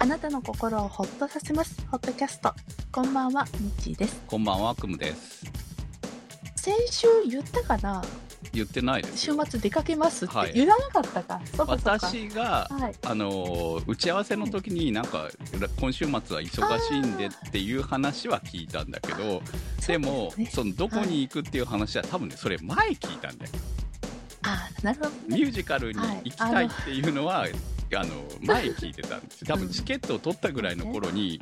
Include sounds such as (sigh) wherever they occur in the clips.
あなたの心をほっとさせます。ホットキャスト。こんばんは、みっちーです。こんばんは、くむです。先週言ったかな？言ってないですよ。週末出かけますってはい言わなかったか？そうかそうか。私が、はい。あのー打ち合わせの時になんか今週末は忙しいんでっていう話は聞いたんだけどでもそうですねそのどこに行くっていう話は多分ねそれ前聞いたんだよあーなるほどね。ミュージカルに行きたいっていうのは、あの前聞いてたんですよ。多分チケットを取ったぐらいの頃に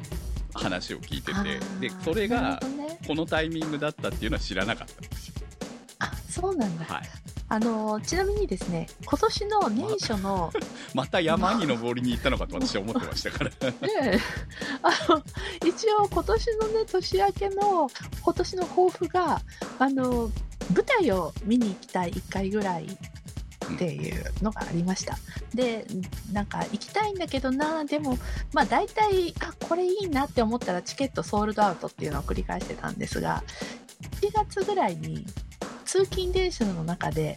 話を聞いててでそれながこのタイミングだったっていうのは知らなかったんですよ。あ、そうなんだ。はい。あのー、ちなみにですね、今年の年初の、(laughs) また山に登りに行ったのかと私は思ってましたから。(laughs) ねえ、あの、一応今年のね、年明けの、今年の抱負が、あの、舞台を見に行きたい1回ぐらいっていうのがありました。で、なんか行きたいんだけどな、でも、まあ大体、あ、これいいなって思ったらチケットソールドアウトっていうのを繰り返してたんですが、1月ぐらいに通勤電車の中で、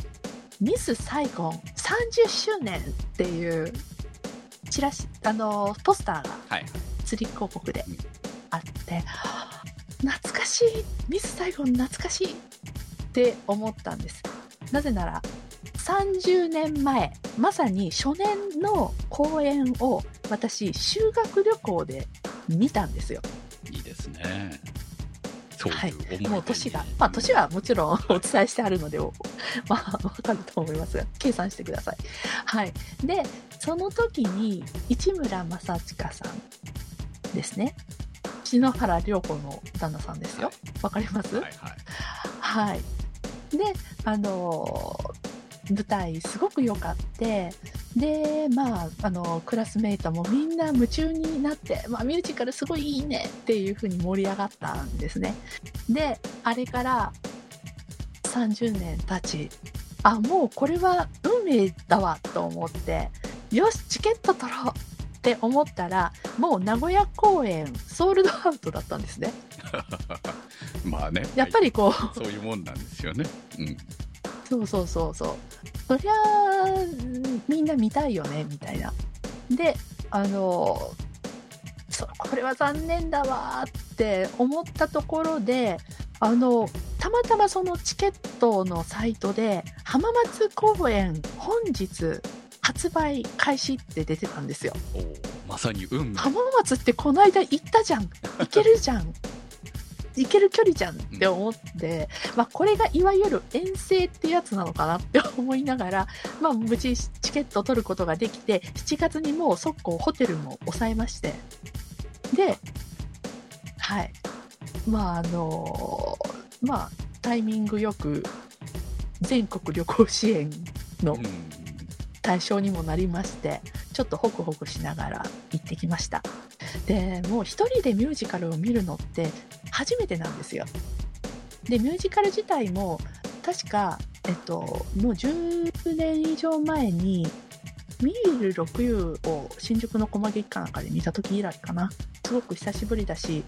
ミスサイゴン30周年っていうチラシ、あの、ポスターがはい。釣り広告でうん。あって、はあ懐かしいミスサイゴン懐かしいって思ったんです。なぜなら30年前まさに初年の公演を私修学旅行で見たんですよ。いいですね。そういうはい。もう年がまあ年はもちろんお伝えしてあるのでお (laughs) まあわかると思いますが計算してください。はい。でその時に市村正親さんですね。篠原涼子の旦那さんですよ。わかります？はいはい。はい。で、あのー舞台すごく良かって、で、まあ、あのクラスメイトもみんな夢中になって、まあ、ミュージカルすごいいいねっていう風に盛り上がったんですね。で、あれから30年経ち、あ、もうこれは運命だわと思って、よし、チケット取ろうって思ったら、もう名古屋公演ソールドアウトだったんですね。(laughs) まあねやっぱりこう、そういうもんなんですよねうんそうそうそうそう。そりゃみんな見たいよね、みたいな。で、あの、そう、これは残念だわーって思ったところで、あの、たまたまそのチケットのサイトで、浜松公演本日発売開始って出てたんですよ。まさに運命浜松ってこの間行ったじゃん。行けるじゃん。行ける距離じゃんって思って、まあこれがいわゆる遠征ってやつなのかなって思いながら、まあ無事チケットを取ることができて、7月にもう速攻ホテルも抑えまして、で、はい。まああのまあタイミングよく全国旅行支援のうん。対象にもなりましてちょっとホクホクしながら行ってきましたでもう1人でミュージカルを見るのって初めてなんですよ。でミュージカル自体も確かえっともう10年以上前にミール6遊を新宿の駒劇館なんかで見た時以来かな。すごく久しぶりだし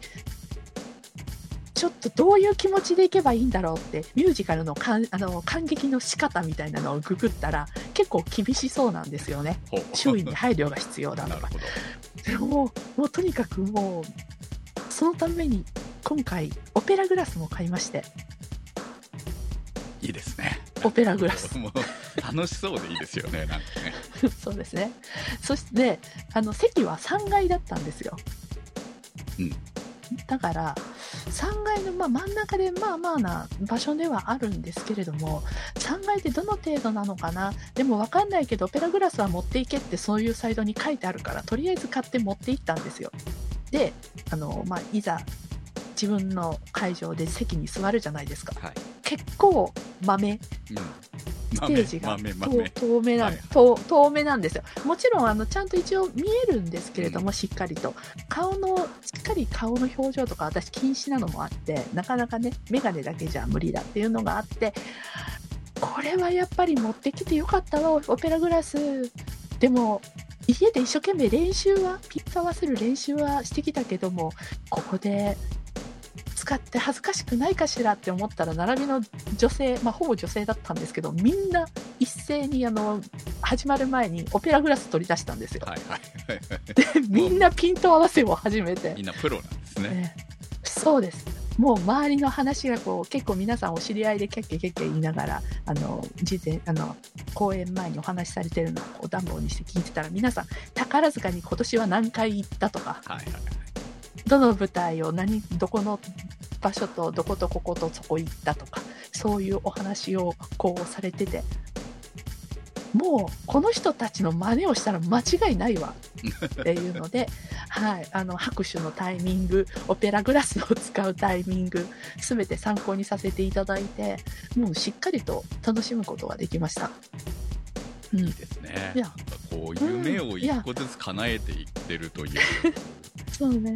ちょっとどういう気持ちでいけばいいんだろうってミュージカルのかんあの感激の仕方みたいなのをググったら結構厳しそうなんですよね。周囲に配慮が必要だとか。(laughs) でももうとにかくもうそのために今回オペラグラスも買いまして。いいですね。オペラグラス。(laughs) もう楽しそうでいいですよねなんかね。(laughs) そうですね。そしてあの席は3階だったんですよ、うん。だから3階のまあ真ん中でまあまあな場所ではあるんですけれども3階ってどの程度なのかな？でも分かんないけどオペラグラスは持っていけってそういうサイトに書いてあるからとりあえず買って持って行ったんですよ。であの、まあ、いざ自分の会場で席に座るじゃないですか。はい。結構豆うんステージが遠めなん、遠めなんですよ。もちろんあのちゃんと一応見えるんですけれども、しっかりと。顔のしっかり顔の表情とか私禁止なのもあってなかなかね眼鏡だけじゃ無理だっていうのがあってこれはやっぱり持ってきてよかったわオペラグラス。でも家で一生懸命練習はピック合わせる練習はしてきたけどもここで使って恥ずかしくないかしらって思ったら並びの女性、まあ、ほぼ女性だったんですけどみんな一斉にあの始まる前にオペラグラス取り出したんですよ。はいはいはいでみんなピント合わせを始めて。みんなプロなんですね。ねそうです。もう周りの話がこう結構皆さんお知り合いでキャッキャキャッキャ言いながらあの事前あの公演前にお話しされてるのを暖房にして聞いてたら皆さん宝塚に今年は何回行ったとか。はいはいはいどの舞台を何どこの場所とどことこことそこ行ったとかそういうお話をこうされててもうこの人たちの真似をしたら間違いないわ。っていうので、(laughs) はい、あの拍手のタイミングオペラグラスを使うタイミング全て参考にさせていただいてもうしっかりと楽しむことができました。うん。いいですね。いや。なんかこう夢を一個ずつ叶えていってるという、(laughs) そうね。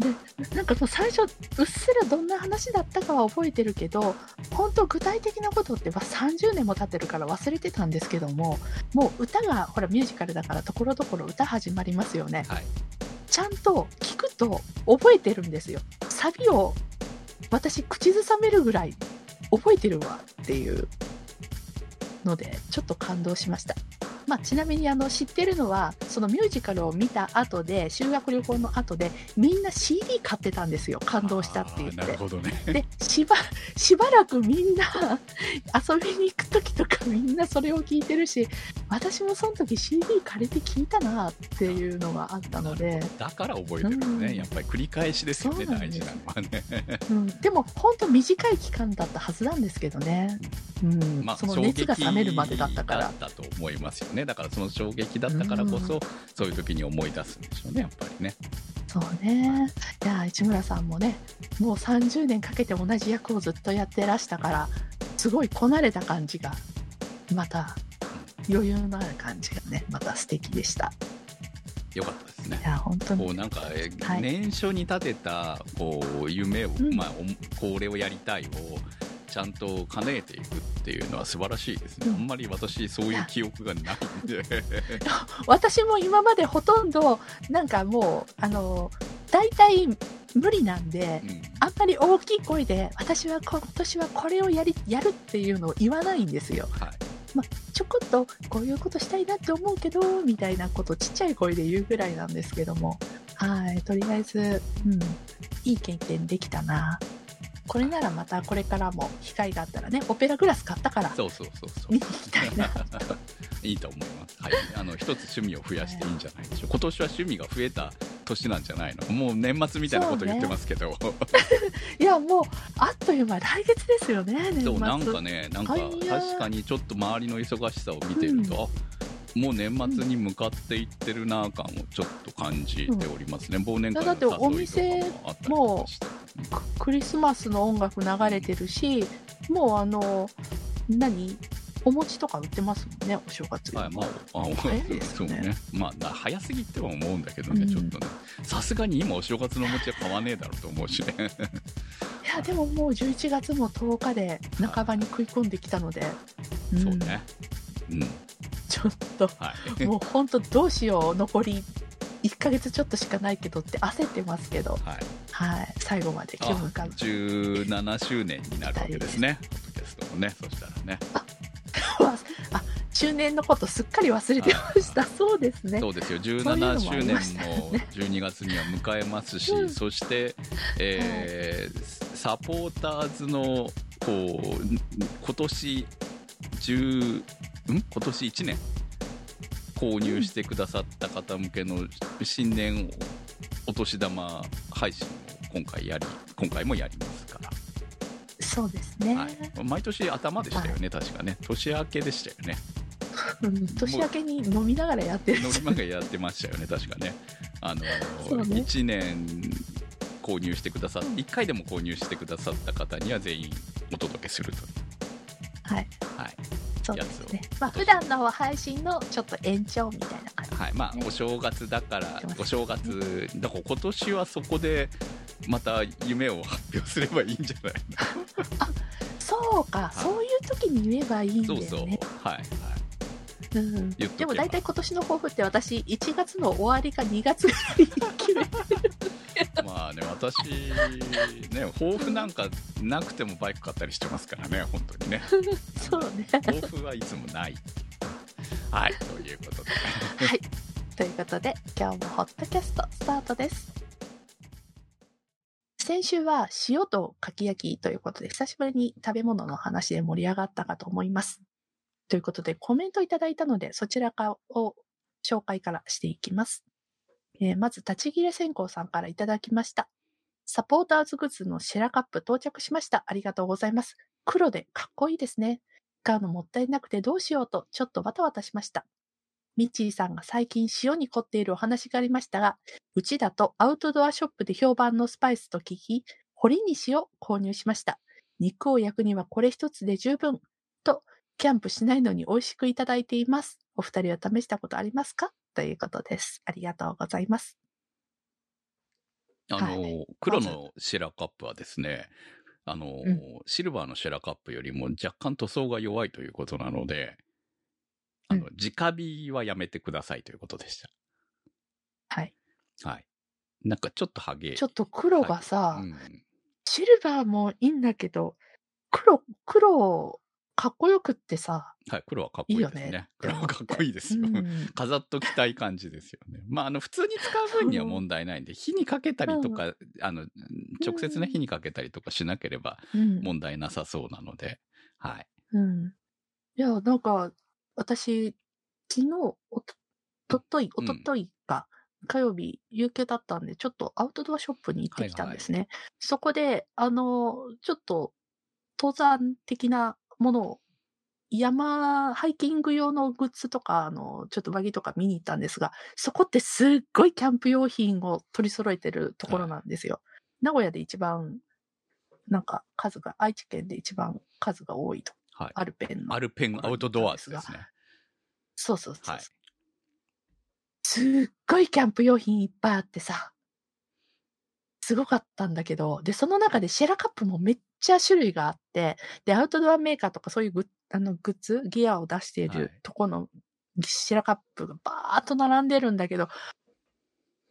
で、なんかもう最初、うっすらどんな話だったかは覚えてるけど、本当具体的なことってまあ30年も経ってるから忘れてたんですけども、もう歌が、ほらミュージカルだからところどころ歌始まりますよね。はいちゃんと聞くと覚えてるんですよ。サビを私口ずさめるぐらい覚えてるわっていうので、ちょっと感動しました。まあ、ちなみにあの知ってるのはそのミュージカルを見た後で修学旅行の後でみんな CD 買ってたんですよ。感動したって言っあーなるてほどね。でしばしばらくみんな遊びに行く時とかみんなそれを聞いてるし私もその時 CD 借りて聞いたなっていうのがあったので、だから覚えてるんですね、うん。やっぱり繰り返しですよね大事なのはね。うん、でも本当短い期間だったはずなんですけどね、うん。まあその熱が冷めるまでだったから。だったと思いますよねだからその衝撃だったからこそ、うんそういう時に思い出すんでしょうねやっぱりねそうね。いや、市村さんもね、もう30年かけて同じ役をずっとやってらしたから、すごいこなれた感じが、また、余裕のある感じがね、また素敵でした。よかったですねいや、本当に。こうなんか、えはい年初に立てたこう夢を、うんまあ、おこれをやりたいをちゃんと叶えていくっていうのは素晴らしいですね、うん。あんまり私そういう記憶がないんで。(laughs) 私も今までほとんど、なんかもう、あの、大体無理なんで、うん。あんまり大きい声で、私は今年はこれをやり、やるっていうのを言わないんですよ。はい。ちょこっとこういうことしたいなって思うけどみたいなことちっちゃい声で言うぐらいなんですけども。はいとりあえず、うん、いい経験できたなこれならまたこれからも機会があったらねオペラグラス買ったからそうそうそうそう見に行きたいな (laughs) いいと思います。はい。あの、一つ趣味を増やしていいんじゃないでしょう。今年は趣味が増えた年なんじゃないの？もう年末みたいなこと言ってますけど。(laughs) いやもうあっという間来月ですよね年末そう、なんかね、なんか確かにちょっと周りの忙しさを見てると、あもう年末に向かっていってるな感をちょっと感じておりますね。忘年会のだってお誘い店とかもあったりして。ククリスマスの音楽流れてるしもうあの何？お餅とか売ってますもんねお正月にはい、まあ、あ早いですそうよねね。まあ、だ早すぎっては思うんだけどね、うんちょっとね。さすがに今お正月のお餅は買わねえだろうと思うしね。いやでももう11月も10日で半ばに食い込んできたので、んそうね。うん。ちょっとはい。もう本当どうしよう。残り1ヶ月ちょっとしかないけどって焦ってますけど、はい。はい、最後まで気を向かう17周年になるわけですね。ポッドキャストもね、そしたらね。あ中年のことすっかり忘れてました。そうですね。そうですよ、そういうの17も周年ありましたよもね12月には迎えますし、(laughs) う。んそして、えーサポーターズのこう今年10ん？今年1年？購入してくださった方向けの新年お年玉配信を今回やり今回もやりますから。そうですね、はい、毎年頭でしたよね、確かね。年明けでしたよね。う (laughs) ん年明けに飲みながらやってるノリマがやってましたよね確かね。あのね。1年購入してくださっうん。1回でも購入してくださった方には全員お届けするとはい。はい、そうですね。まあ普段の配信のちょっと延長みたいな感じはい、まあねお正月だからお正月だから今年はそこでまた夢を発表すればいいんじゃない (laughs) そうか、い。そういう時に言えばいいんだよそうねそう。はい。はいうん、言っとけばでも大体今年の抱負って私1月の終わりか2月ぐらいに決めてる (laughs) まあね、私、ね、抱負なんかなくてもバイク買ったりしてますからね、本当にね。(laughs) そうね。抱負はいつもない。はい、ということで。(laughs) はい。ということで、今日もホットキャストスタートです。先週は塩とかき焼きということで、久しぶりに食べ物の話で盛り上がったかと思います。ということで、コメントいただいたので、そちらを紹介からしていきます。えーまず、立ち切れ線香さんからいただきました。サポーターズグッズのシェラカップ到着しました。ありがとうございます。黒でかっこいいですね。買うのもったいなくてどうしようと、ちょっとバタバタしました。ミッチーさんが最近塩に凝っているお話がありましたが、うちだとアウトドアショップで評判のスパイスと聞き、堀に塩購入しました。肉を焼くにはこれ一つで十分。と、キャンプしないのに美味しくいただいています。お二人は試したことありますか？ということです。ありがとうございます。あの、はい黒のシェラカップはですね、あの、うんシルバーのシェラカップよりも若干塗装が弱いということなので、あの、直火はやめてくださいということでしはい。た。はい。なんかちょっとハゲ。ちょっと黒がさ、うん、シルバーもいいんだけど、黒、黒、かっこよくってさ、はい、黒はかっこいいですね。いいよね黒はかっこいいですよ。うん飾っときたい感じですよね。まあ、あの、普通に使う分には問題ないんで、火にかけたりとか、あの、直接ね、火にかけたりとかしなければうん問題なさそうなので、はい。うん。いや、なんか、私、昨日、おと、とっとい、おうんとといか、火曜日、有給だったんで、ちょっとアウトドアショップに行ってきたんですね。そこで、あの、ちょっと、登山的なものを、山、ハイキング用のグッズとか、あの、ちょっとバギとか見に行ったんですが、そこってすっごいキャンプ用品を取り揃えてるところなんですよ。名古屋で一番、なんか数が、愛知県で一番数が多いと。はい。アルペンの。アルペンアウトドアですね。そうそうそうそう。はいすっごいキャンプ用品いっぱいあってさ、すごかったんだけど、で、その中でシェラカップもめっちゃ種類があって、で、アウトドアメーカーとかそういうグッあのグッズ、ギアを出していはい。るとこのシェラカップがバーっと並んでるんだけど、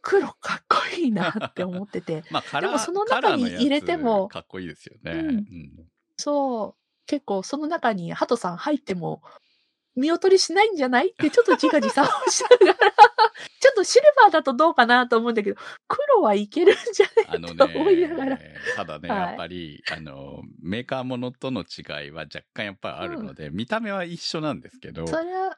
黒かっこいいなって思ってて、(laughs) まあ、でもその中に入れてもかっこいいですよね。うん。うん。そう、結構その中にハトさん入っても見劣りしないんじゃないってちょっと自画自賛をしながら、ちょっとシルバーだとどうかなと思うんだけど、黒はいけるんじゃないと思いながら。ね、ただね、はい。やっぱり、あの、メーカーものとの違いは若干やっぱりあるので、見た目は一緒なんですけど、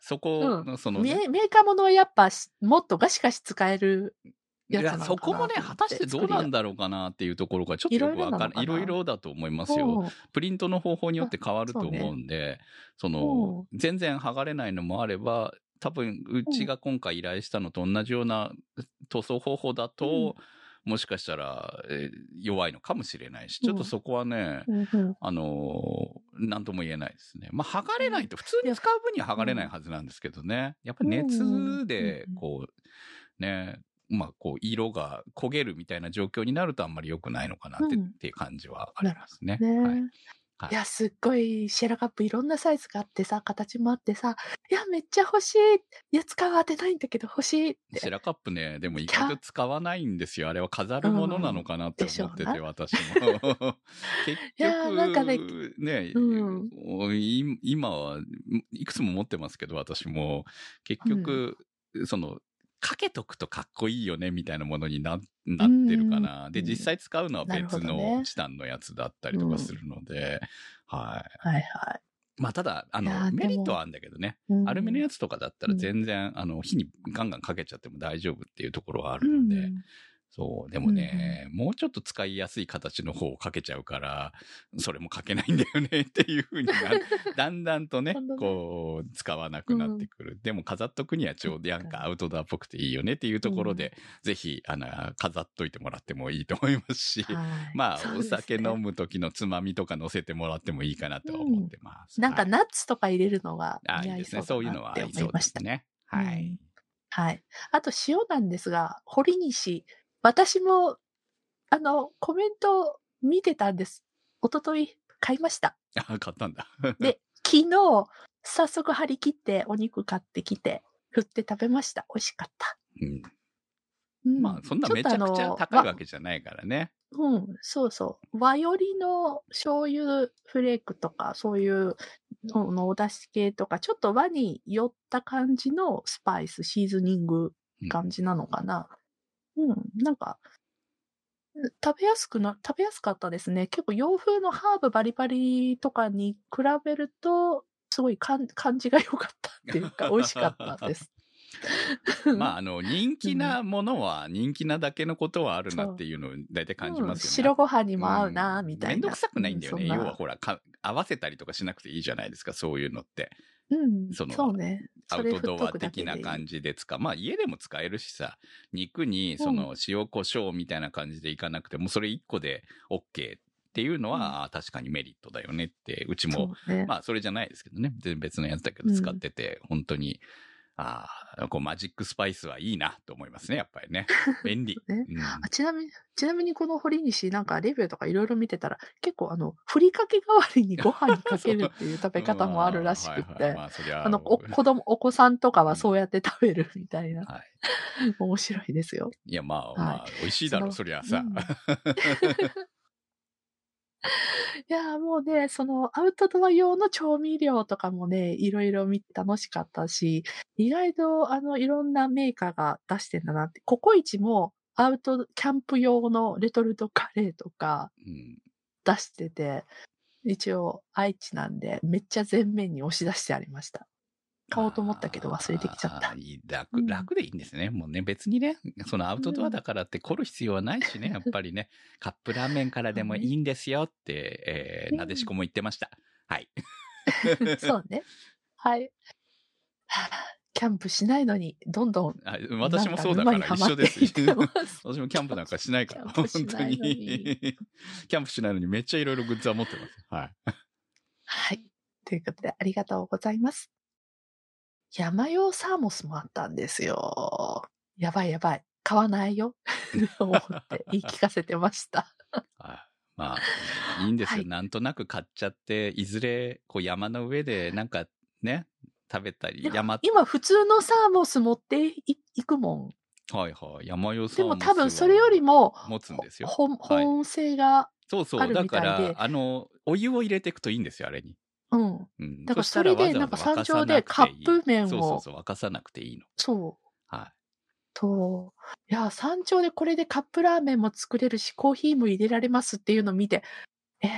そこの、そのね、メメーカーものはやっぱしもっとガシガシ使えるいややつなのかなそこもね、果たしてどうなんだろうかなっていうところがちょっとよくわかんない。いいろいろだと思いますうよ。んプリントの方法によって変わると思うんで、その、全然剥がれないのもあれば、多分、うちが今回依頼したのと同じような塗装方法だと、もしかしたら、えー弱いのかもしれないし、ちょっとそこはね、うんうん。あのーなんとも言えないですね。まあ、剥がれないと、普通に使う分には剥がれないはずなんですけどね。やっぱり熱でうん、こう、ね、まあ、こう、色が焦げるみたいな状況になるとあんまり良くないのかなって,、うんっていう感じはありますね。ねはいはいいや、すっごいシェラカップいろんなサイズがあってさ、形もあってさ、いや、めっちゃ欲しい。いや、使う当てないんだけど欲しいって。シェラカップね、でも意外と使わないんですよ。あれは飾るものなのかなって思ってて、うん私も。(laughs) 結いやーなんかね局、ね、うい今はいくつも持ってますけど、私も。結局、その、かけとくとかっこいいよね、みたいなものにななってるかな。で、うん実際使うのは別のねチタンのやつだったりとかするので、はい。はいはまあ、ただ、あの、メリットはあるんだけどね。い。うんアルミのやつとかだったら全然、あの、火にガンガンかけちゃっても大丈夫っていうところはあるので、うんそう、でもね、もうちょっと使いやすい形の方をかけちゃうから、それもかけないんだよねっていう風になる。(laughs) だんだんとねこう、使わなくなってくる。でも飾っとくにはちょうどなんかアウトドアっぽくていいよねっていうところで、ぜひ、あの、飾っといてもらってもいいと思いますし、はいまあ、ね酒飲む時のつまみとか乗せてもらってもいいかなとは思ってます。なんかはいナッツとか入れるのがあ、い似合いいですね。そうういうのはなって思合いました。すね。はい。うんはい。あと塩なんですが、堀西、私も、あの、コメント見てたんです。一昨日買いました。あ、買ったんだ。で、昨日、早速張り切ってお肉買ってきて、振って食べました。美味しかった。うんうんまあ、そんなめちゃくちゃ高いわけじゃないからね。うん、そうそう。和よりの醤油フレークとか、そういうののお出汁系とか、ちょっと和に寄った感じのスパイス、シーズニング感じなのかな。うん、なんか、食べやすくな、食べやすかったですね。結構洋風のハーブバリバリとかに比べると、すごい感感じが良かったっていうか、(laughs) 美味しかったです。まあ、あの、人気なものは人気なだけのことはあるなっていうのを大体感じますよね。うん白ご飯にも合うな、みたいな。めんどくさくないんだよね。要はほらか、合わせたりとかしなくていいじゃないですか、そういうのって。うん、そのそうね。アウトドア的なじ。感じで使う。まあ家でも使えるしさ、肉にその塩コショウみたいな感じでいかなくても、それ1個で OK っていうのは、あ確かにメリットだよねって、うちも、ね。まあそれじゃないですけどね、全然別のやつだけど使ってて、本当に、ああ、こうマジックスパイスはいいなと思いますね、やっぱりね。(laughs) 便利。ねうんあちなみに、ちなみにこの堀西、なんかレビューとかいろいろ見てたら、結構あの、ふりかけ代わりに (laughs) ご飯にかけるっていう食べ方もあるらしくて、(laughs) まあの、お子供、お子さんとかはそうやって食べるみたいな、はい。面白いですよ。いや、まあ、はいまあ、美味しいだろう、そりゃさ。うん (laughs) いやーもうね、そのアウトドア用の調味料とかもね、いろいろ見て楽しかったし、意外とあの、いろんなメーカーが出してんだなって、ココイチもアウト、キャンプ用のレトルトカレーとかうん出してて、一応愛知なんで、めっちゃ前面に押し出してありました。買おうと思ったけど忘れてきちゃった楽うん楽でいいんですね。もうね、別にね、そのアウトドアだからって凝る必要はないしね、やっぱりね、カップラーメンからでもいいんですよって、えーうんなでしこも言ってました。はい。(laughs) そうね。はい。はあキャンプしないのに、どんどんあ私もそうだから一緒です。私もキャンプなんかしないから、(laughs) 本当に。キャンプしないのにめっちゃいろいろグッズは持ってます。はい。はい。ということで、ありがとうございます。山用サーモスもあったんですよ。やばいやばい。買わないよ。と (laughs) 思って (laughs) 言い聞かせてました。はいまあ、いいんですよ。はいなんとなく買っちゃって、いずれ、こう山の上でなんかね、食べたり、山、今、普通のサーモス持っていいくもん。はいはい、山よさでも多分それよりも、持つんですよ。保温性が、そうそう。だから、あの、お湯を入れていくといいんですよ、あれに。うん。うん。だからそれでなんか山頂でカップ麺をそうそうそう、沸かさなくていいの。そう。はと、いや、山頂でこれでカップラーメンも作れるし、コーヒーも入れられますっていうのを見て、え、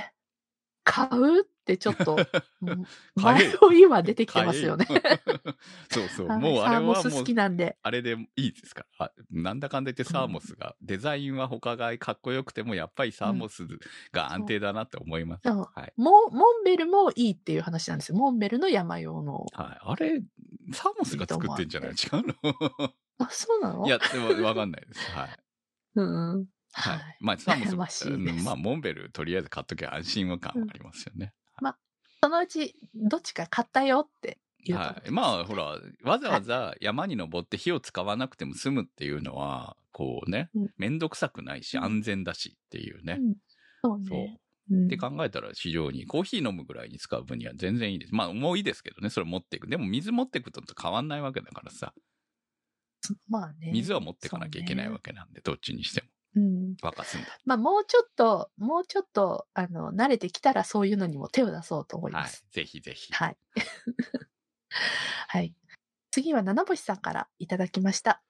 買うってちょっと、(laughs) 迷いは出てきてますよね。(laughs) そうそう。はいもうあれサーモはもうス好き、なんで。あれでいいですから。あなんだかんだ言ってサーモスが、デザインは他がかっこよくても、やっぱりサーモスが安定だなって思います。うんはい。モモンベルもいいっていう話なんですよ。モンベルの山用の。はい。あれ、サーモスが作ってんじゃない？違うの？(laughs) あ、そうなの？いや、でもわかんないです。はい。うん。ははいい。。まあ、サーモス悩まあ、モンベル、とりあえず買っときゃ安心感はありますよね。そのうち、どっちか買ったよって言うと思はい。まあ、ほら、わざわざ山に登って火を使わなくても済むっていうのは、こうねうん、めんどくさくないし、うん安全だしっていうね。うんそうそう。ね。うんって考えたら非常にコーヒー飲むぐらいに使う分には全然いいです。まあ、もういいですけどね、それ持っていく。でも水持っていくと変わんないわけだからさ、まあね。水は持っていかなきゃいけないわけなんで、どっちにしても。うん。すんだ。まあ、もうちょっと、もうちょっと、あの、慣れてきたらそういうのにも手を出そうと思いはいます。。ぜひぜひ。はい。(laughs) はい。次は七星さんからいただきました。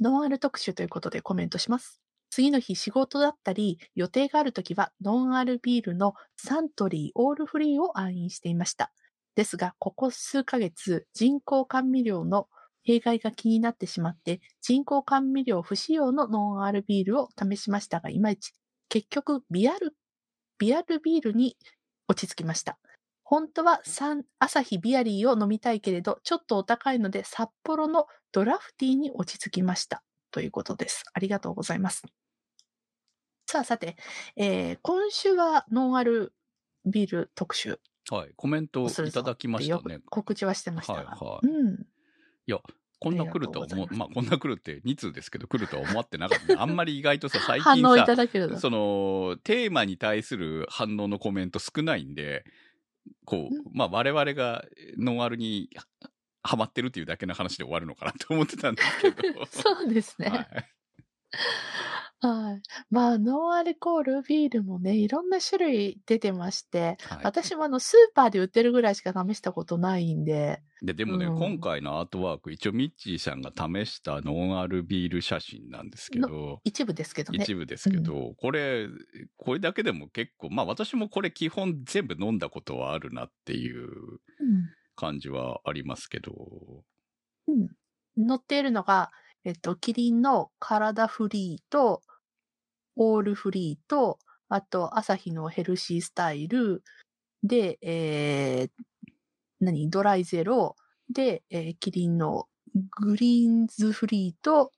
ノンアル特集ということでコメントします。次の日仕事だったり予定があるときはノンアルビールのサントリーオールフリーを愛飲していました。ですが、ここ数ヶ月人工甘味料の弊害が気になってしまって人工甘味料不使用のノンアルビールを試しましたがいまいち結局ビアル、ビアルビールに落ち着きました。本当はサンアサヒビアリーを飲みたいけれど、ちょっとお高いので札幌のドラフティーに落ち着きました。ということです。ありがとうございます。さあさて、えー今週はノンアルビール特集はい。コメントをいただきましたね。告知はしてましたが。はいはいうん。こんな来るとは思う、まあこんな来るって2通ですけど来るとは思ってなかったね。(laughs) あんまり意外とさ、最近さ。その、テーマに対する反応のコメント少ないんで、こう、うんまあ我々がノンアルにハマってるっていうだけの話で終わるのかなと思ってたんですけど。(laughs) そうですね。はい。はい。まあ、ノンアルコールビールもね、いろんな種類出てまして、はい私もあの、スーパーで売ってるぐらいしか試したことないんで、で、でもね、うん今回のアートワーク、一応ミッチーさんが試したノンアルビール写真なんですけど、一部ですけどね。一部ですけど、これ、これだけでも結構、まあ私もこれ基本全部飲んだことはあるなっていううん感じはありますけど、うん。載っているのが、えっと、キリンの体フリーと、オールフリーと、あと、アサヒのヘルシースタイル、で、えー、何？ドライゼロ、で、えーキリンのグリーンズフリーと、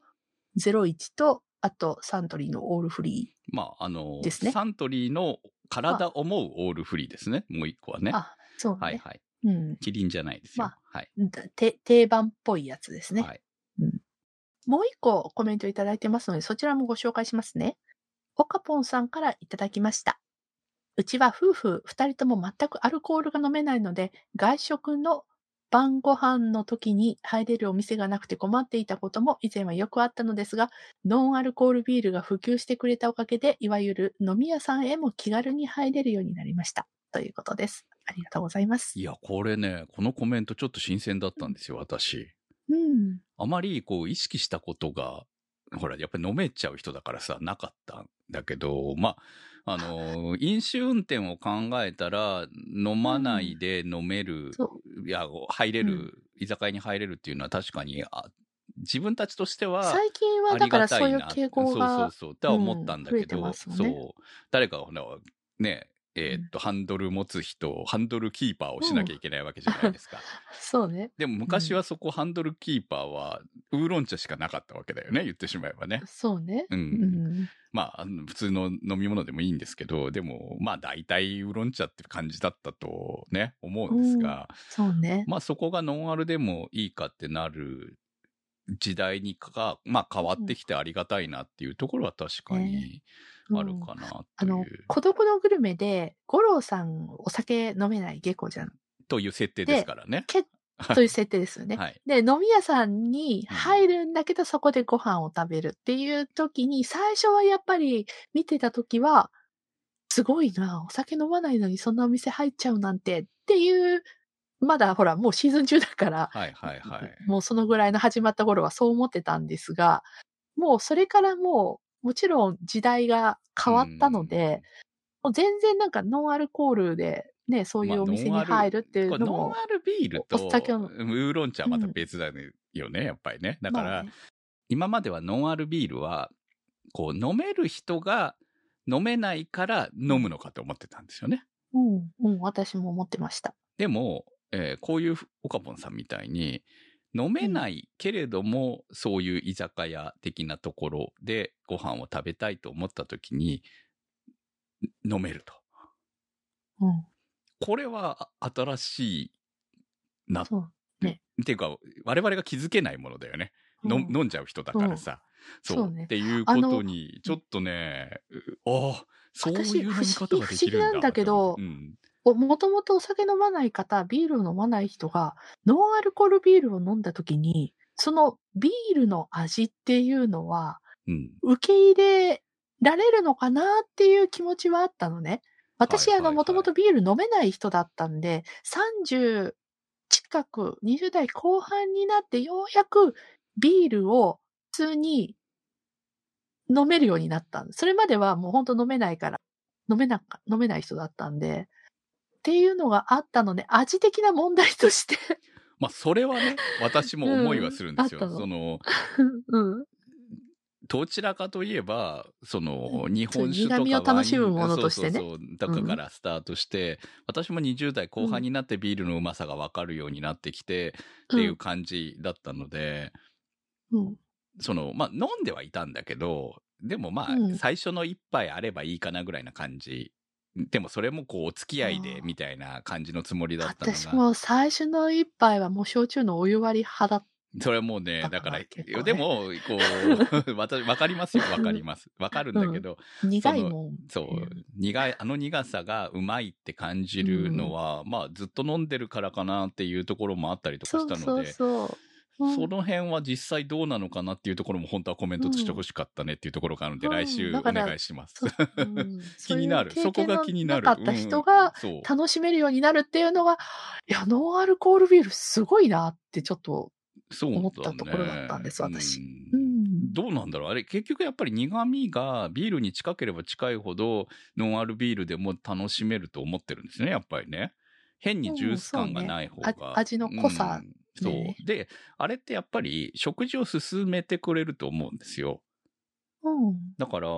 ゼロイチと、あと、サントリーのオールフリまああの、ですねサントリーの体思うオールフリーですね。もう一個はー。ね。あ、そうね。はいはい。うん。キリンじゃないですよ。まはい。て定番っぽいやつですね。はい。もう一個コメントいただいてますので、そちらもご紹介しますね。オカポンさんからいただきました。うちは夫婦二人とも全くアルコールが飲めないので、外食の晩ご飯の時に入れるお店がなくて困っていたことも以前はよくあったのですが、ノンアルコールビールが普及してくれたおかげで、いわゆる飲み屋さんへも気軽に入れるようになりました。ということです。ありがとうございます。いや、これね、このコメントちょっと新鮮だったんですよ、私。うん。あまりこう意識したことが、ほら、やっぱり飲めちゃう人だからさ、なかったんだけど、まあ、あの、(laughs) 飲酒運転を考えたら、飲まないで飲める、そいや、入れる、居酒屋に入れるっていうのは確かに、あ自分たちとしては、最近はだからそういう。傾向が、そうそうそう。とは思ったんだけど、ますよねそう。誰かがほら、ね、えーっと、ハンドル持つ人、ハンドルキーパーをしなきゃいけないわけじゃないですか。(laughs) そうね。でも昔はそこ、ハンドルキーパーは、ウーロン茶しかなかったわけだよね、言ってしまえばね。そうね。う。うんん。まあ、普通の飲み物でもいいんですけど、でも、まあ、大体ウーロン茶って感じだったとね、思うんですが、そうね。まあ、そこがノンアルでもいいかってなる時代にか、まあ、変わってきてありがたいなっていうところは確かにあるかなあのという、、孤独のグルメで、五郎さんお酒飲めない下戸じゃん。という設定ですからね。けそういう設定ですよね。はい。で、飲み屋さんに入るんだけど、そこでご飯を食べるっていう時に、最初はやっぱり見てた時は、すごいな、お酒飲まないのにそんなお店入っちゃうなんてっていう、まだほら、もうシーズン中だから、はいはいはい。もうそのぐらいの始まった頃はそう思ってたんですが、もうそれからもう、もちろん時代が変わったので、もう全然なんかノンアルコールでね、そういうお店に入るっていうのもこれノン、アルビールとウーロン茶はまた別だよね、やっぱりね。だから、まあね今まではノンアルビールは、こう、飲める人が飲めないから飲むのかと思ってたんですよね。うん、うん、私も思ってました。でも、えーこういうオカポンさんみたいに、飲めないけれども、そういう居酒屋的なところでご飯を食べたいと思った時に、飲めると。うん、これはあ新しいなっそう。っていうか、我々が気づけないものだよね。のうん飲んじゃう人だからさ。そうそうねっていうことに、ちょっとね、うああ、そういう飲み方ができるんだ。不思議なんだけどうん、おもともとお酒飲まない方、ビールを飲まない人が、ノンアルコールビールを飲んだ時に、そのビールの味っていうのは、うん。受け入れられるのかなっていう気持ちはあったのね。私、あの、もともとビール飲めない人だったんで、30近く、20代後半になってようやくビールを普通に飲めるようになった。それまではもう本当飲めないから、飲めなか、飲めない人だったんで、っていうのがあったので、味的な問題として、(laughs) まあ、それはね、私も思いはするんですよ。うんのその、(laughs) うん。どちらかといえば、その、うん日本酒とかそう苦味を楽しむものとしてねそうそうそう。だからスタートして、私も20代後半になってビールのうまさがわかるようになってきて、っていう感じだったので、うん。その、まあ、飲んではいたんだけど、でもまあ、うん最初の一杯あればいいかなぐらいな感じ。でもそれもこう、お付き合いでみたいな感じのつもりだったのが。私も最初の一杯はもう焼酎のお湯割り派だっそれはもうね、だからねでも、こう、(laughs) わたわかりますよ、わかります。わかるんだけど、苦いもん。そう、苦い、あの苦さがうまいって感じるのは、まあ、ずっと飲んでるからかなっていうところもあったりとかそうそうしたので、そう。うんその辺は実際どうなのかなっていうところも本当はコメントしてほしかったねっていうところがあるんで、うん来週お願いします。(laughs) 気になる。そこが気になる。なかった人が。楽しめるようになるっていうのが、いや、ノンアルコールビールすごいなってちょっと、思ったところだったんです私。どうなんだろうあれ、結局やっぱり苦味がビールに近ければ近いほど、ノンアルビールでも楽しめると思ってるんですね、やっぱりね。変にジュース感がない方が。味の濃さうんそうね。で、あれってやっぱり食事を進めてくれると思うんですよ。うん。だから、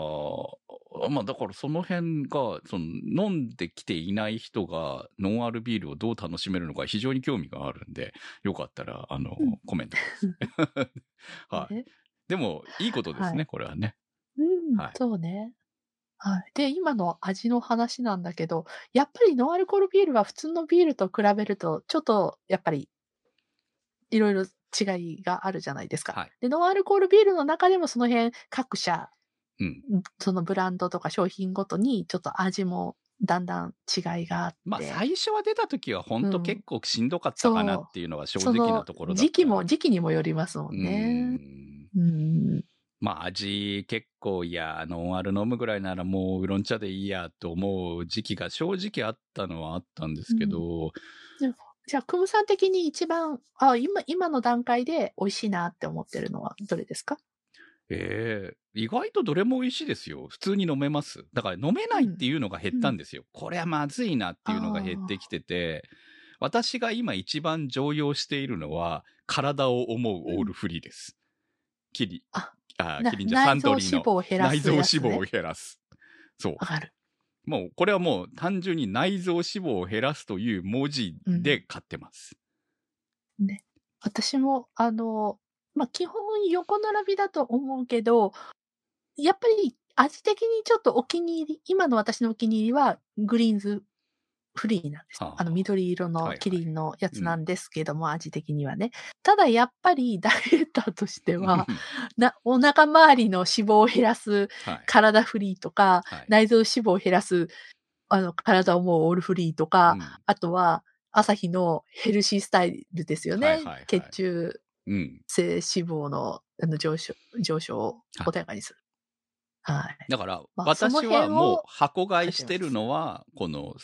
まあだからその辺が、その飲んできていない人がノンアルビールをどう楽しめるのか非常に興味があるんで、よかったら、あの、うんコメントください。(laughs) はい。ねでも、いいことですね、はいこれはね。うん、はいそうね。はい。で、今の味の話なんだけど、やっぱりノンアルコールビールは普通のビールと比べると、ちょっと、やっぱり、いろいろ違いがあるじゃないですか。はいで、ノンアルコールビールの中でもその辺、各社、うん。そのブランドとか商品ごとに、ちょっと味もだんだん違いがあって。まあ、最初は出た時は本当結構しんどかったかなっていうのが正そ直なのところだった。時期も、時期にもよりますもんうね。んうん。まあ味結構いや、ノンアル飲むぐらいならもうウーロン茶でいいやと思う時期が正直あったのはあったんですけど、じゃあ、クムさん的に一番、あ、今、今の段階で美味しいなって思ってるのはどれですか？ええ意外とどれも美味しいですよ。普通に飲めます。だから飲めないっていうのが減ったんですよ。これはまずいなっていうのが減ってきてて、私が今一番常用しているのは、体を思うオールフリーです。キリ、ああ、なキリンじゃサントリーの内臓脂肪を減らす内臓脂肪を減らす。そう。わかる。もう、これはもう単純に内臓脂肪を減らすという文字で買ってます。私も、あの、まあ、基本横並びだと思うけど、やっぱり味的にちょっとお気に入り、今の私のお気に入りはグリーンズフリーなんです。はああの緑色はいはいのキリンのやつなんですけども、味的にはね。ただやっぱり (laughs) ダイエッターとしては、なお腹周りの脂肪を減らすはい。体フリーとか、はい内臓脂肪を減らす、あの、体をもうオールフリーとか、うんあとは、朝日のヘルシースタイルですよね。はいはいはい血中うん。性脂肪のあの上昇、上昇を穏やかにする。はい。だから、まあ私はもう箱買いしてるのは、このうん。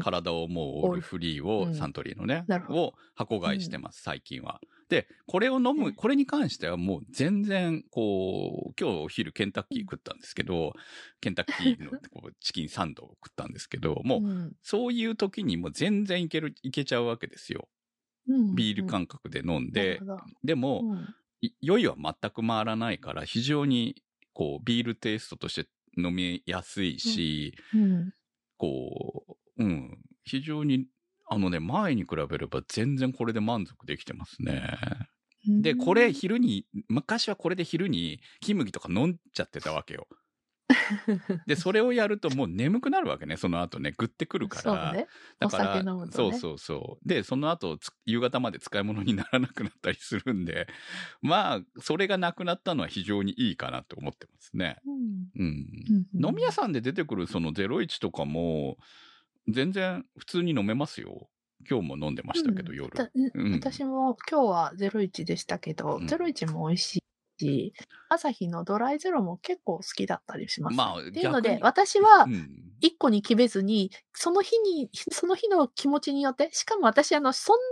体を思うオールフリーを、うん。サントリーのね、を箱買いしてます、最近は。で、これを飲む、うん。これに関してはもう全然、こう、今日お昼ケンタッキー食ったんですけど、ケンタッキーのこうチキンサンドを食ったんですけど、もう、うんそういう時にも全然いける、いけちゃうわけですよ。うんビール感覚で飲んで、でも、酔いは全く回らないから、非常に、こう、ビールテイストとして飲みやすいし、うん。こう、うん、非常に、あのね、前に比べれば全然これで満足できてますね。で、これ昼に、昔はこれで昼に、キムギとか飲んじゃってたわけよ。(laughs) で、それをやるともう眠くなるわけね、その後ね、ぐってくるから。ね。だから、お酒飲むとねそうそうそう。で、その後、つ夕方まで使い物にならなくなったりするんで、まあ、それがなくなったのは非常にいいかなと思ってますね。うんうん。うん飲み屋さんで出てくるその01とかも、全然普通に飲めますよ。今日も飲んでましたけど、うん夜。たうん私も今日は01でしたけど、うん01も美味しいし、朝日のドライゼロも結構好きだったりします。まあ、っていうので私はうん。一個に決めずに、その日に、その日の気持ちによって、しかも私あの、そんな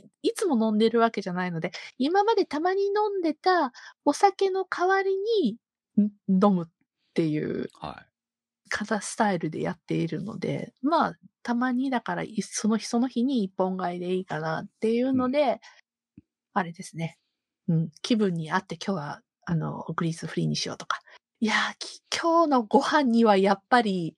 にいつも飲んでるわけじゃないので、今までたまに飲んでたお酒の代わりにん飲むっていうはい。方スタイルでやっているので、まあ、たまにだから、いその日その日に一本買いでいいかなっていうので、あれですね。うん、気分に合って今日は、あの、グリースフリーにしようとか。いや今日のご飯にはやっぱり、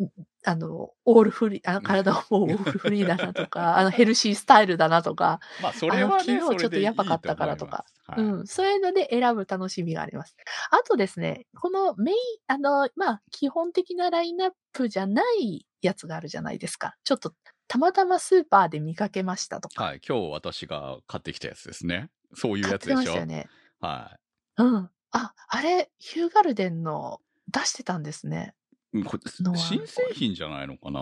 んあの、オールフリー、あの、体をも (laughs) うオールフリーだなとか、あの、ヘルシースタイルだなとか、まあ、それはね、昨日ちょっとやばかったからとかいいと思います。うん、そういうので選ぶ楽しみがあります。あとですね、このメイン、あの、まあ、基本的なラインナップじゃないやつがあるじゃないですか。ちょっとたまたまスーパーで見かけましたとか。はい。今日私が買ってきたやつですね。そういう買ってやつでしょましたよね。はうん。あ、あれ、ヒューガルデンの出してたんですね。い。こノンアルコール新製品じゃないのかな？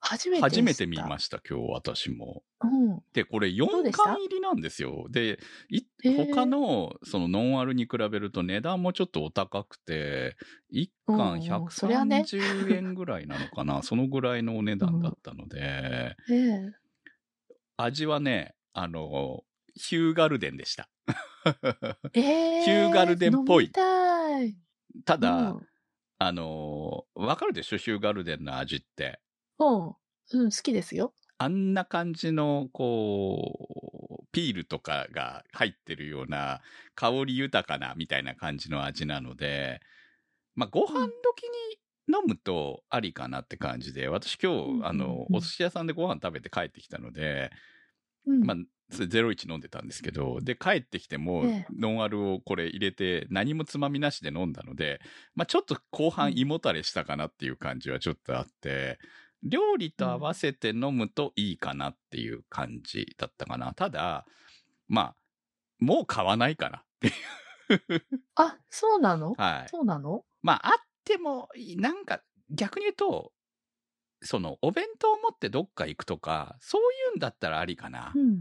初めて初めて見ました、今日私も。うん。で、これどうで4した？巻入りなんですよ。で、他のそのノンアルに比べると値段もちょっとお高くて、1巻うんうんそりゃね130円ぐらいなのかな、そのぐらいのお値段だったので、ええ味はね、あの、ヒューガルデンでした。ええヒューガルデンっぽいたい。ただ、うんあの、わかるでしょ？ヒューガルデンの味って。うん。うん、好きですよ。あんな感じの、こう、ピールとかが入ってるような、香り豊かなみたいな感じの味なので、まあ、ご飯時に飲むとありかなって感じで、私今日、うんあの、うんお寿司屋さんでご飯食べて帰ってきたので、うん。まあ、01飲んでたんですけど、で、帰ってきてもええ、ノンアルをこれ入れて、何もつまみなしで飲んだので、まあ、ちょっと後半胃もたれしたかなっていう感じはちょっとあって、料理と合わせて飲むといいかなっていう感じだったかな。ただ、まあ、もう買わないかなっていう。あ、そうなの？はい。そうなの？まあ、あってもなんか、逆に言うと、その、お弁当持ってどっか行くとか、そういうんだったらありかな。うん。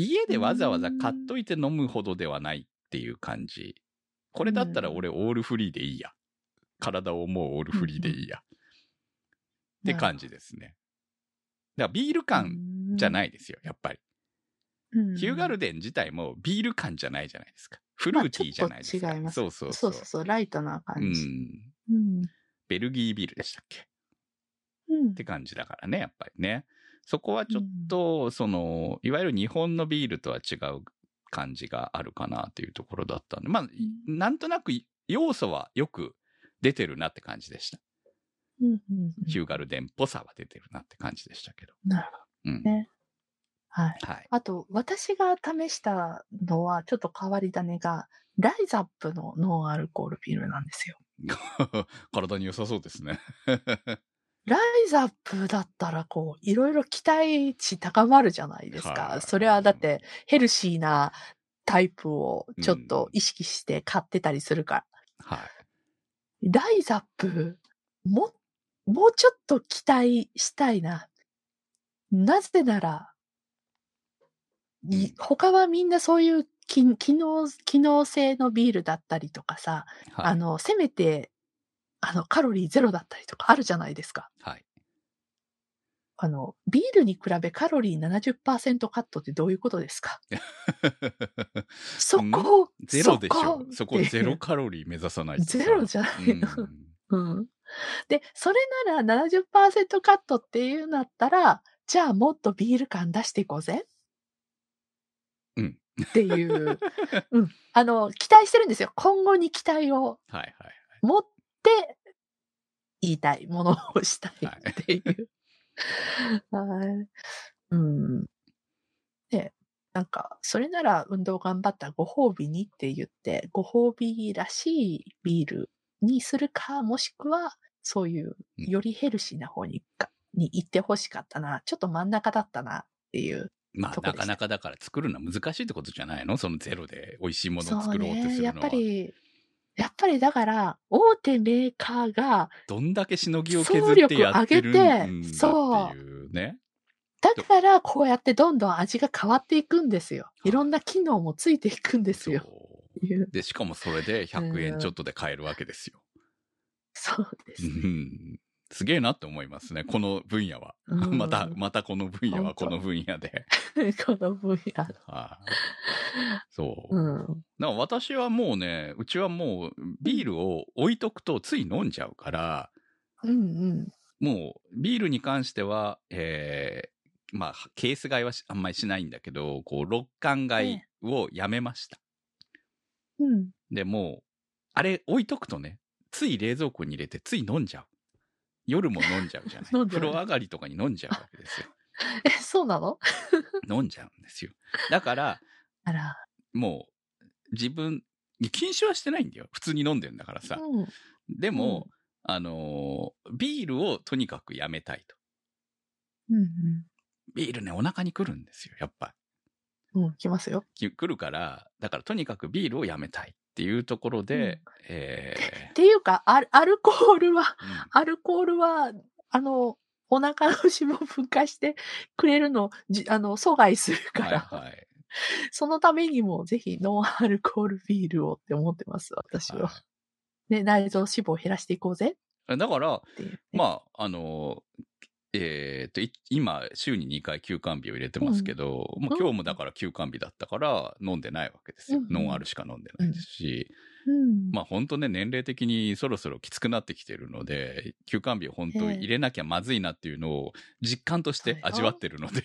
家でわざわざ買っといて飲むほどではないっていう感じ。これだったら俺オールフリーでいいや。体を思うオールフリーでいいや。って感じですね。だからビール感じゃい。ないですよ、やっぱり。うんヒューガルデン自体もビール感じゃないじゃないですか。フルーティーじゃないですか。違いますそうそうそうう。そそうそう、ライトなう感じ。ん。うん。ベルギービールでしたっけ？うんって感じだからね、やっぱりね。そこはちょっと、その、いわゆる日本のビールとは違う感じがあるかなっていうところだったんで、まあ、なんとなく要素はよく出てるなって感じでした。ヒューガルデンっぽさは出てるなって感じでしたけど。なるほうん。どね。はい。はい。あと、私が試したのは、ちょっと変わり種が、ライザップのノンアルコールビールなんですよ。(laughs) 体に良さそうですね。ライザップだったら、こう、いろいろ期待値高まるじゃないですか。はいそれはだって、ヘルシーなタイプをちょっと意識して買ってたりするから。はい。ライザップ、も、もうちょっと期待したいな。なぜなら、い他はみんなそういう機機能、機能性のビールだったりとかさ、はい。あの、せめて、あの、カロリーゼロだったりとかあるじゃないですか。はい。あの、ビールに比べカロリー70%カットってどういうことですか？(laughs) そこ、ゼロでしょ。そこそこゼロカロリー目指さないゼロじゃないの。うんうん。で、それなら70%カットっていうんだったら、じゃあもっとビール感出していこうぜ。うん。っていう、うん。あの、期待してるんですよ。今後に期待をはいはい。持って言いたいものをしたいっていう。(laughs) はい。うん。で、なんか、それなら運動頑張ったご褒美にって言って、ご褒美らしいビールにするか、もしくは、そういう、うんよりヘルシーな方にか、に行ってほしかったな。ちょっと真ん中だったなっていう。まあ、なかなかだから作るのは難しいってことじゃないの？そのゼロで美味しいものを作ろうってするのは。ね。やっぱり、やっぱりだから、大手メーカーが、どんだけしのぎを削ってやってるんだ総力上げてそうっていうね。だからこうやってどんどん味が変わっていくんですよ。いろんな機能もついていくんですよ。で、しかもそれで100円ちょっとで買えるわけですよ。そうでうす。ん。すげえなって思いますね。この分野は。うんまた、またこの分野はこの分野で。(laughs) この分野の。はいそう。うん。だから私はもうね、うちはもうビールを置いとくとつい飲んじゃうから、うんうん。もうビールに関しては、えー、まあ、ケース買いはしあんまりしないんだけど、こう、六缶買いをやめました。うん。で、もう、あれ置いとくとね、つい冷蔵庫に入れてつい飲んじゃう。夜も飲んじゃうじゃ (laughs) ない。風呂上がりとかに飲んじゃうわけですよ。(laughs) え、そうなの？(laughs) 飲んじゃうんですよ。だから、あら。もう、自分、禁酒はしてないんだよ。普通に飲んでんだからさ。うん。でも、あのービールをとにかくやめたいと。うんビールね、お腹に来るんですよ、やっぱ。うん。うん、来ますよ。き来るから、だからとにかくビールをやめたいっていうところで、えっていうか、アルコールは、ーうんアルコールは、あの、お腹の脂肪を分解してくれるのあの、阻害するから、はいはい。そのためにもぜひノンアルコールビールをって思ってます、私は。はね、内臓脂肪を減らしていこうぜいだから、ね。まあ、あの、えっと、い今、週に2回休館日を入れてますけど、もう今日もだから休館日だったから飲んでないわけですよ。うんノンアルしか飲んでないですし、うん。まあ本当ね、年齢的にそろそろきつくなってきてるので、休館日を本当ええ。入れなきゃまずいなっていうのを実感として味わってるので、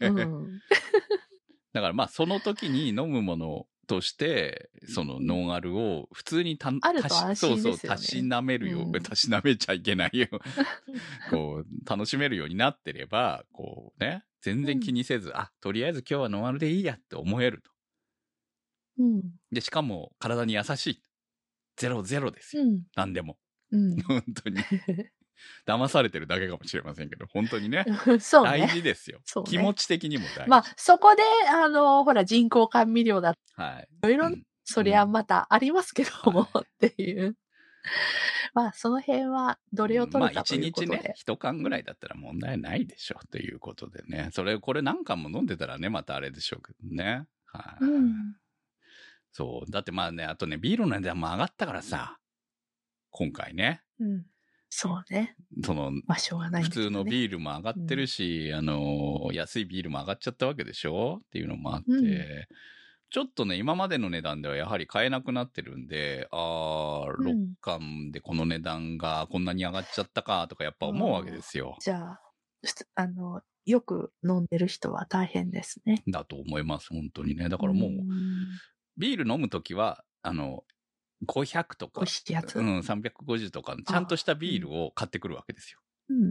うん。(laughs) だからまあその時に飲むものとして、そのノンアルを普通にたあると安心ねそうそう、たしなめるよう、うんたしなめちゃいけないよ。(laughs) こう、楽しめるようになってれば、こうね、全然気にせず、あ、とりあえず今日はノンアルでいいやって思えると。うん。で、しかも体に優しい。ゼロゼロですよ。うん。何でも。うん。(laughs) 本当に。(laughs) 騙されてるだけかもしれませんけど、本当にね。そう大ね。事ですよ。そうね気持ち的にも大事。まあ、そこで、あの、ほら、人工甘味料だ、はい。いろいろうんそりゃまたありますけども、はっていう。まあ、その辺は、どれを取まあるかと一いうことで。日ね、一缶ぐらいだったら問題ないでしょ、ということでね。それ、これ何缶も飲んでたらね、またあれでしょうけどね。はい、うん。そう。だってまあね、あとね、ビールの値段も上がったからさ、今回ね、うん。そうね。その、まあ、しょうがないん普。通のビールも上がってるし、あの、安いビールも上がっちゃったわけでしょ？っていうのもあって、うんちょっとね、今までの値段ではやはり買えなくなってるんで、あー、うん6巻でこの値段がこんなに上がっちゃったかとかやっぱ思うわけですよ。じゃあ、あの、よく飲んでる人は大変ですね。だと思います、本当にね。だからもう、んビール飲むときは、あの、500とか。うん、350とか、ちゃんとしたビールを買ってくるわけですよ。うん。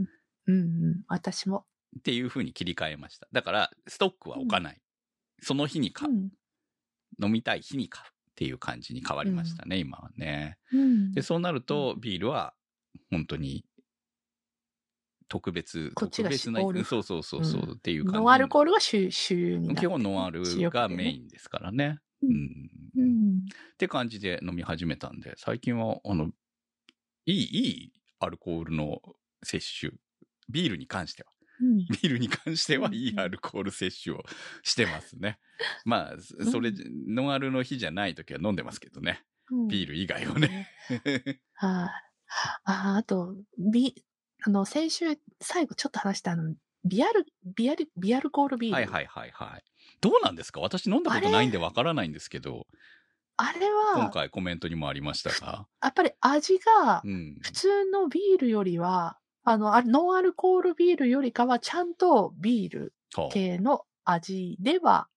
うんうん。私も。っていう風に切り替えました。だから、ストックは置かない。その日に買う、うん。飲みたい日に買うっていう感じに変わりましたね、今はね。うんで、そうなると、ビールは、本当に、特別、特別なそうそうそうそう、うんっていう感じ。ノンアルコールが主に基本ノンアルがメイン。ンですからね。ううんん。うん。って感じで飲み始めたんで、最近は、あの、いい、いいアルコールの摂取。ビールに関しては。うんビールに関してはうんいいアルコール摂取をしてますね。(laughs) まあ、そそれ、ノンアルの日じゃない時は飲んでますけどね。うんビール以外をね。(laughs) はい。あ、あと、ビ、あの、先週、最後ちょっと話したあの、ビアル、ビアル、ビアルコールビール。はいはいはいはい。どうなんですか？私飲んだことないんでわからないんですけど、あれ今は、回コメントにもありましたが。やっぱり味がう、ん。普通のビールよりは、あの、あノンアルコールビールよりかは、ちゃんとビールはあ系の味では、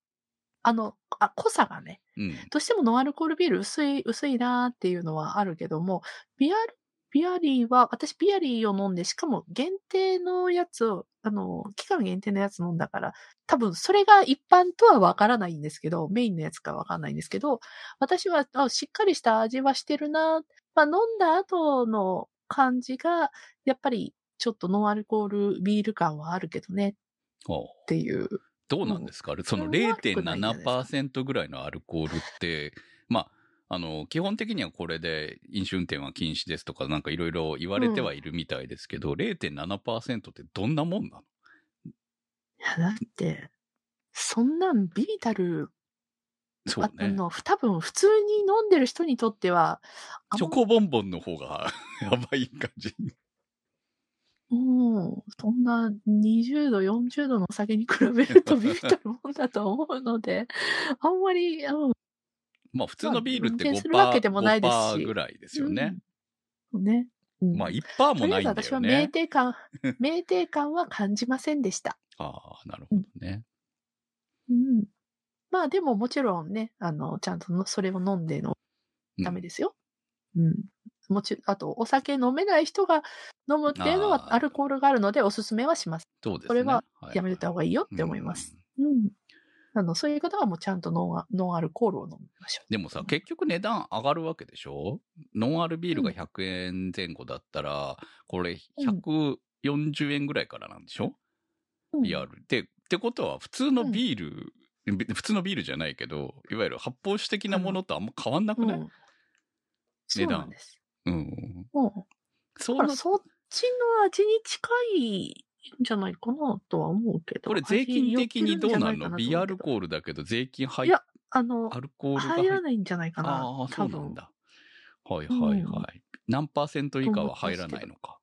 あの、あ、濃さがね、うん。どうしてもノンアルコールビール薄い、薄いなーっていうのはあるけども、ビアル、ビアリーは、私ビアリーを飲んで、しかも限定のやつを、あの、期間限定のやつ飲んだから、多分それが一般とはわからないんですけど、メインのやつかわからないんですけど、私はあしっかりした味はしてるな、まあ飲んだ後の感じが、やっぱりちょっとノンアルコールビール感はあるけどね。はあっていう。どうなんですか、そのそんな悪くないんじゃないですか？0.7%ぐらいのアルコールって、まあ、あの、基本的にはこれで飲酒運転は禁止ですとかなんかいろいろ言われてはいるみたいですけど、0.7%ってどんなもんなのいや、だって、そんなんビビたるあそうね。の、多分普通に飲んでる人にとっては、あんチョコボンボンの方がやばい感じ。もう、そんな20度、40度のお酒に比べるとビビたるもんだと思うので、あんまり、うん、まあ普通のビールってまあ運転するわけでもないですし5%ぐらいですよね。うんね。うんまあ1%ともないんだりあえず私はよね。酩酊感、酩酊感は感じませんでした。(laughs) ああ、なるほどね。うん。まあでももちろんね、あの、ちゃんとのそれを飲んでのうんダメですよ。うん。もちろん、あと、お酒飲めない人が飲むっていうのはアルコールがあるのでおすすめはします。そうですね。それははいやめた方がいいよって思います。。うん。あの、そういう方はもうちゃんとノンアノンアルコールを飲みましょでもさ、結局値段上がるわけでしょ？ノンアルビールが100円前後だったら、これ140円ぐらいからなんでしょ？うん。リアル。で、ってことは、普通のビール、べ普通のビールじゃないけど、いわゆる発泡酒的なものとあんま変わんなくない、うん。そうなんです。うん、うん。そうそっちの味に近いんじゃないかなとは思うけど。これ税金的にどうなるのビアルコールだけど税金入っいや、あの、アルコールが入らないんじゃないかな。ああ、そ。うなんだ。はいはいはい。何パーセント以下は入らないのか。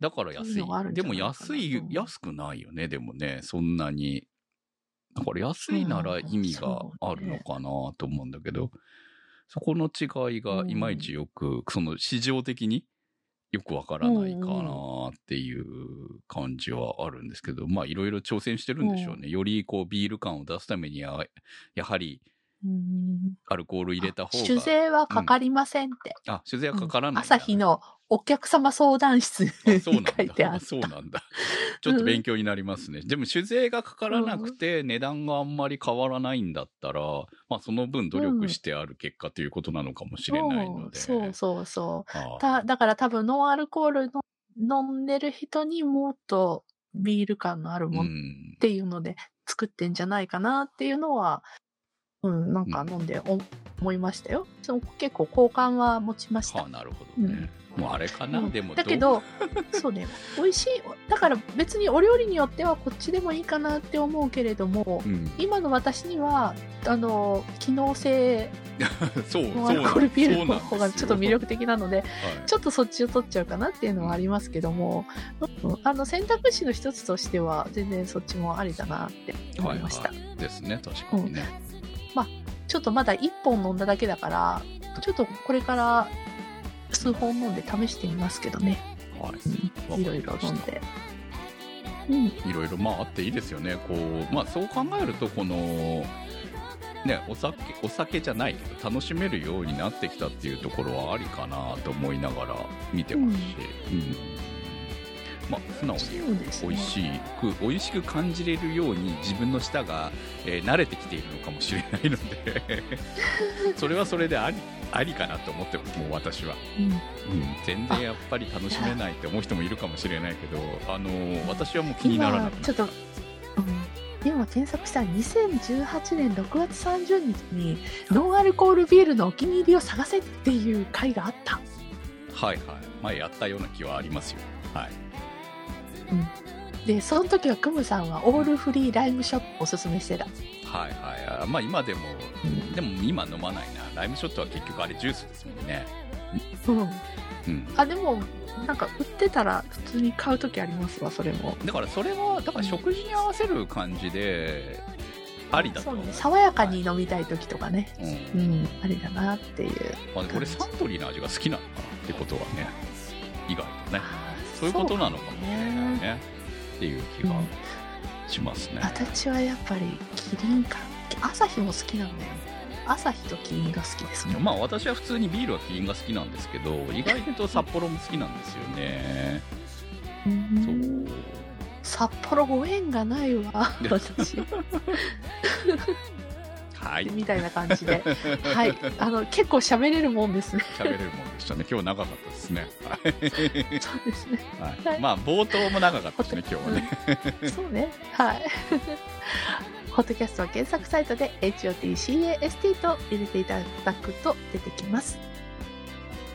だから安いそういうでも安いうん、安くないよね、でもね、そんなに。だから安いなら意味があるのかなと思うんだけど、そこの違いがいまいちよく、その市場的によくわからないかなっていう感じはあるんですけど、まあいろいろ挑戦してるんでしょうね。よりこうビール感を出すためには、やはりうんアルコール入れた方が。酒税はかかりませんって。あ、酒税はかからない朝日のお客様相談室にあそうなん書いてあだ。った。そうなんだ。ちょっと勉強になりますね。でも酒税がかからなくて値段があんまり変わらないんだったら、まあその分努力してある結果ということなのかもしれないので。そうそうそう。ああただから多分ノンアルコールの飲んでる人にもっとビール感のあるうものっん。ていうので作ってんじゃないかなっていうのは、うん、なんか飲んでお思いましたよ。そう結構好感は持ちましたはあ、。なるほどね。もうあれかな、うん。でもだけど、そうね、美味しい。だから別にお料理によってはこっちでもいいかなって思うけれども、う、うん、今の私には、あの、機能性 (laughs) のアルコールビールの方がちょっと魅力的なので、はい。ちょっとそっちを取っちゃうかなっていうのはありますけども、うんあの選択肢の一つとしては全然そっちもありだなって思いました。はいはい、ですね、確かにね。ちょっとまだ1本飲んだだけだから、ちょっとこれから数本飲んで試してみますけどね。はい。うんいろいろ飲んで。うん。いろいろまああっていいですよね。こう、まあそう考えると、この、ね、お酒、お酒じゃないけど、楽しめるようになってきたっていうところはありかなと思いながら見てますし、うん。まあ、素直に美味しく、美味しく感じれるように自分の舌が、えー慣れてきているのかもしれないので、(laughs) それはそれであり、ありかなと思ってます、もう私は。うん。うん、全然やっぱり楽しめないって思う人もいるかもしれないけど、あのー私はもう気にならなくな今ちょっと、うん、今検索したら2018年6月30日にノンアルコールビールのお気に入りを探せっていう回があった。はいはい。前やったような気はありますよ。はい。で、その時はクムさんはオールフリーライムショットをおすすめしてた。はいはいあ。まあ今でも、うんでも今飲まないな。ライムショットは結局あれジュースですもんね。うん。うん。あ、でも、なんか売ってたら普通に買う時ありますわ、それも。だからそれは、だから食事に合わせる感じで、ありだとね。爽やかに飲みたい時とかね。うん。うん、ありだなっていう。まあ、俺サントリーの味が好きなのかなってことはね、意外とね。そういうことなのかもしれないそうね。っていう気がしますね。私はやっぱりキリンか朝日も好きなんだよ朝日とキリンが好きですねまあ私は普通にビールはキリンが好きなんですけど、意外と札幌も好きなんですよね。うんそう。札幌ご縁がないわ私 (laughs) はい。みたいな感じで。はい。あの結構喋れるもんですね。喋れるもんでしたね。今日長かったですね。はい。そうですね。はい。まあ冒頭も長かったですね、今日はね。そうね。はい。ホットキャストは検索サイトで HOTCAST と入れていただくと出てきます。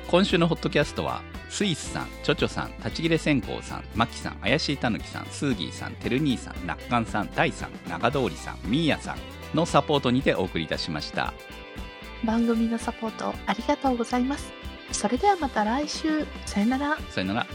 今週のホットキャストは、スイスさん、チョチョさん、立ち切れ線香さん、マキさん、怪しいたぬきさん、スーギーさん、てる兄さん、なっかんさん、ダイさん、長通りさん、ミーヤさんのサポートにてお送りいたしました。番組のサポートありがとうございますそれではまた来週さよならさよなら。